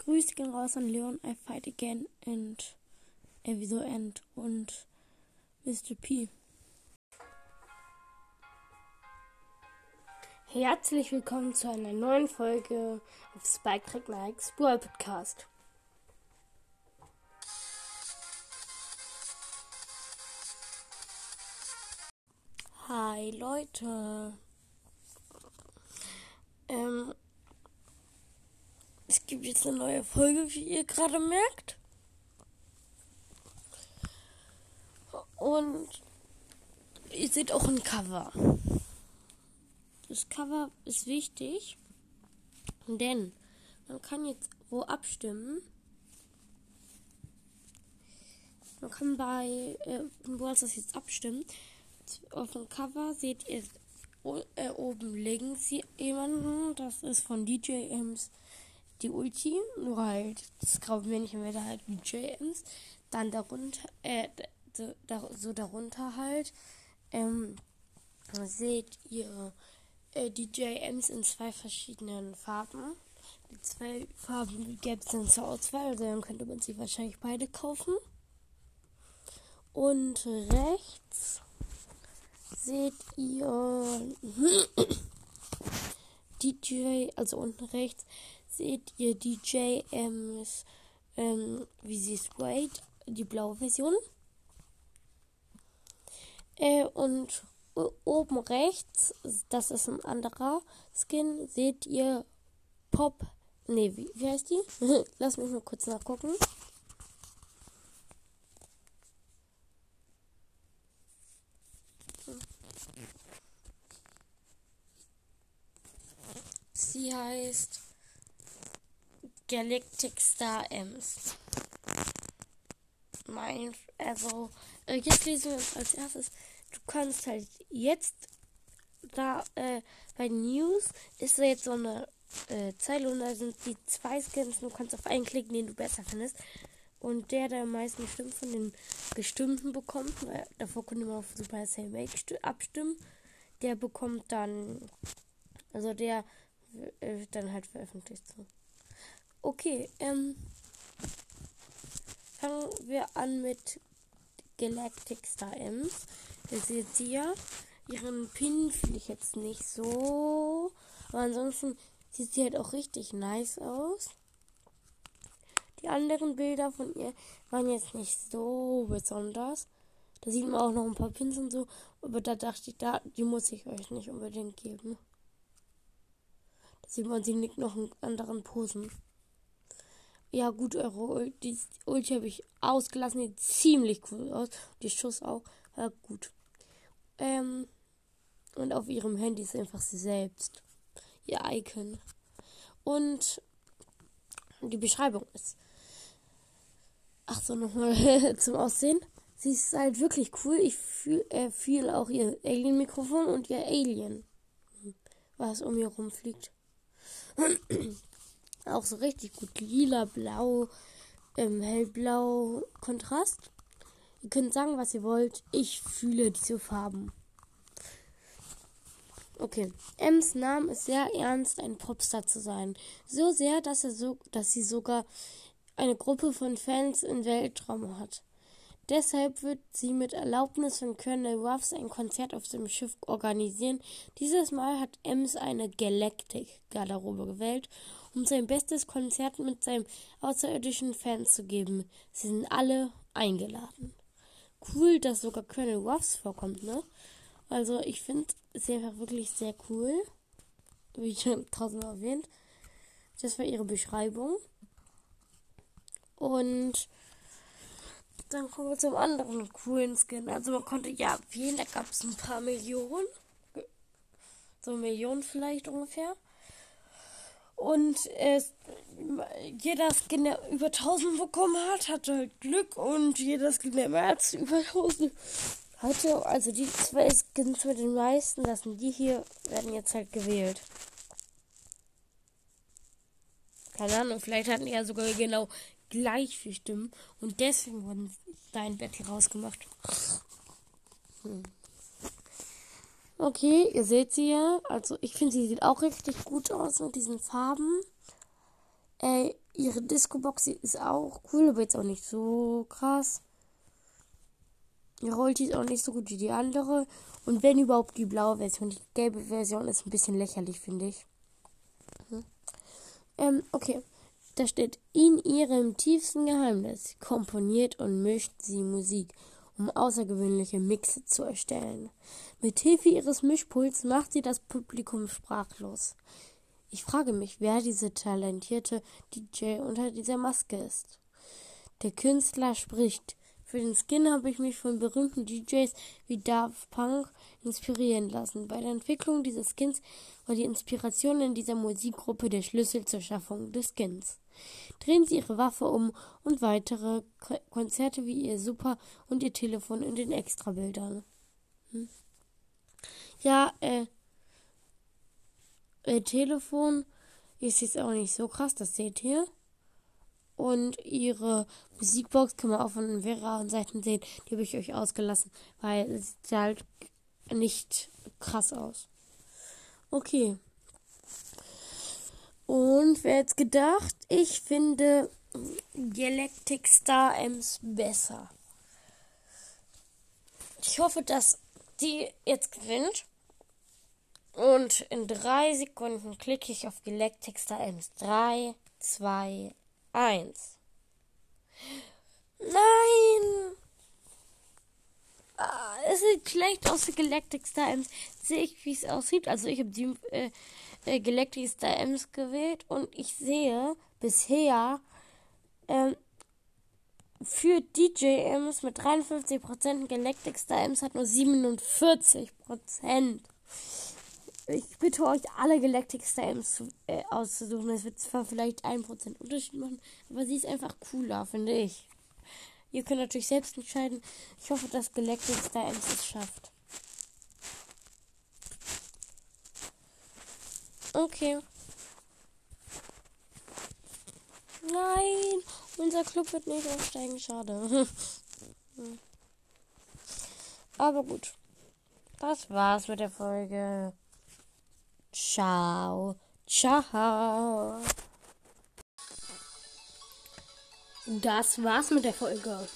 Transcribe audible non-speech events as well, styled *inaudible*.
Grüße gehen raus an Leon, I Fight Again und äh, wieso End und Mr. P. Herzlich willkommen zu einer neuen Folge auf Spike Track Nikes Brawl Podcast. Hi Leute. Ähm, es gibt jetzt eine neue Folge, wie ihr gerade merkt. Und ihr seht auch ein Cover. Das Cover ist wichtig, denn man kann jetzt wo abstimmen. Man kann bei äh, das jetzt abstimmen. Auf dem Cover seht ihr äh, oben links jemanden. Das ist von DJ Ems die Ulti. Nur halt das graue Männchen wäre halt DJ Ems. Dann darunter, äh, so, da, so darunter halt, ähm, seht ihr äh, die JMs in zwei verschiedenen Farben. Die zwei Farben, die gelb sind zur Auswahl, also dann könnte man sie wahrscheinlich beide kaufen. Und rechts seht ihr *clears throat* DJ, also unten rechts seht ihr DJMs, ähm, wie sie sprayt, die blaue Version. Äh, und oben rechts, das ist ein anderer Skin, seht ihr Pop. Ne, wie, wie heißt die? *laughs* Lass mich mal kurz nachgucken. Sie heißt Galactic Star Ems. Mein, also, äh, jetzt lesen wir uns als erstes du kannst halt jetzt da äh, bei News ist da jetzt so eine äh, Zeile und da sind die zwei Skins. Du kannst auf einen klicken, den du besser findest. Und der, der am meisten Stimmen von den Gestimmten bekommt, weil davor konnte man auf Super Sale Make abstimmen, der bekommt dann, also der äh, dann halt veröffentlicht so. Okay, ähm, fangen wir an mit Galactic Star M's. Ihr seht sie ja. Ihren Pin finde ich jetzt nicht so. Aber ansonsten sieht sie halt auch richtig nice aus. Die anderen Bilder von ihr waren jetzt nicht so besonders. Da sieht man auch noch ein paar Pins und so. Aber da dachte ich, da, die muss ich euch nicht unbedingt geben. Da sieht man, sie nickt noch in anderen Posen. Ja, gut, eure Ulti, Ulti habe ich ausgelassen. Sieht ziemlich cool aus. Die Schuss auch. Ja, gut. Ähm, und auf ihrem Handy ist einfach sie selbst. Ihr Icon. Und die Beschreibung ist. Ach so, nochmal *laughs* zum Aussehen. Sie ist halt wirklich cool. Ich fühle äh, fühl auch ihr Alien-Mikrofon und ihr Alien, was um ihr rumfliegt. *clears throat* Auch so richtig gut. Lila, blau, ähm, hellblau, Kontrast. Ihr könnt sagen, was ihr wollt. Ich fühle diese Farben. Okay. Ems Name ist sehr ernst, ein Popstar zu sein. So sehr, dass er so, dass sie sogar eine Gruppe von Fans im Weltraum hat. Deshalb wird sie mit Erlaubnis von Colonel Ruffs ein Konzert auf dem Schiff organisieren. Dieses Mal hat Ems eine Galactic-Garderobe gewählt um sein bestes Konzert mit seinen außerirdischen Fans zu geben. Sie sind alle eingeladen. Cool, dass sogar Colonel Ruffs vorkommt, ne? Also ich finde es einfach wirklich sehr cool. Wie schon tausendmal erwähnt. Das war ihre Beschreibung. Und dann kommen wir zum anderen coolen Skin. Also man konnte ja wählen, da gab es ein paar Millionen. So Millionen vielleicht ungefähr. Und es, jeder Skin, der über 1000 bekommen hat, hatte halt Glück. Und jeder Skin, der mehr als über 1000 hatte, also die zwei Skins mit den meisten, das sind die hier, werden jetzt halt gewählt. Keine Ahnung, vielleicht hatten die ja sogar genau gleich viel Stimmen. Und deswegen wurden da ein Battle rausgemacht. Hm. Okay, ihr seht sie ja. Also ich finde, sie sieht auch richtig gut aus mit diesen Farben. Äh, Ihre Disco-Box ist auch cool, aber jetzt auch nicht so krass. Ihre Ulti ist auch nicht so gut wie die andere. Und wenn überhaupt die blaue Version. Die gelbe Version ist ein bisschen lächerlich, finde ich. Hm. Ähm, okay. Da steht, in ihrem tiefsten Geheimnis komponiert und mischt sie Musik, um außergewöhnliche Mixe zu erstellen. Mit Hilfe ihres Mischpuls macht sie das Publikum sprachlos. Ich frage mich, wer diese talentierte DJ unter dieser Maske ist. Der Künstler spricht. Für den Skin habe ich mich von berühmten DJs wie Daft Punk inspirieren lassen. Bei der Entwicklung dieses Skins war die Inspiration in dieser Musikgruppe der Schlüssel zur Schaffung des Skins. Drehen Sie Ihre Waffe um und weitere Konzerte wie Ihr Super und Ihr Telefon in den Extrabildern. Hm? Ja, äh, Ihr Telefon ist jetzt auch nicht so krass, das seht ihr. Und ihre Musikbox kann man auch von Vera und Seiten sehen. Die habe ich euch ausgelassen, weil es sieht halt nicht krass aus. Okay. Und wer jetzt gedacht, ich finde Galactic Star Ems besser. Ich hoffe, dass die jetzt gewinnt. Und in drei Sekunden klicke ich auf Galactic Star Ems. 3, 2, 1. Nein! Ah, es sieht schlecht aus für Galactic Star Ems. Sehe ich, wie es aussieht. Also ich habe die äh, äh, Galactic Star Ems gewählt und ich sehe bisher ähm, für DJ Ems mit 53% Galactic Star Ems hat nur 47% ich bitte euch, alle Galactic Stamps äh, auszusuchen. Es wird zwar vielleicht 1% Unterschied machen, aber sie ist einfach cooler, finde ich. Ihr könnt natürlich selbst entscheiden. Ich hoffe, dass Galactic Stamps es schafft. Okay. Nein, unser Club wird nicht aufsteigen, schade. *laughs* Aber gut. Das war's mit der Folge. Ciao. Ciao. Das war's mit der Folge.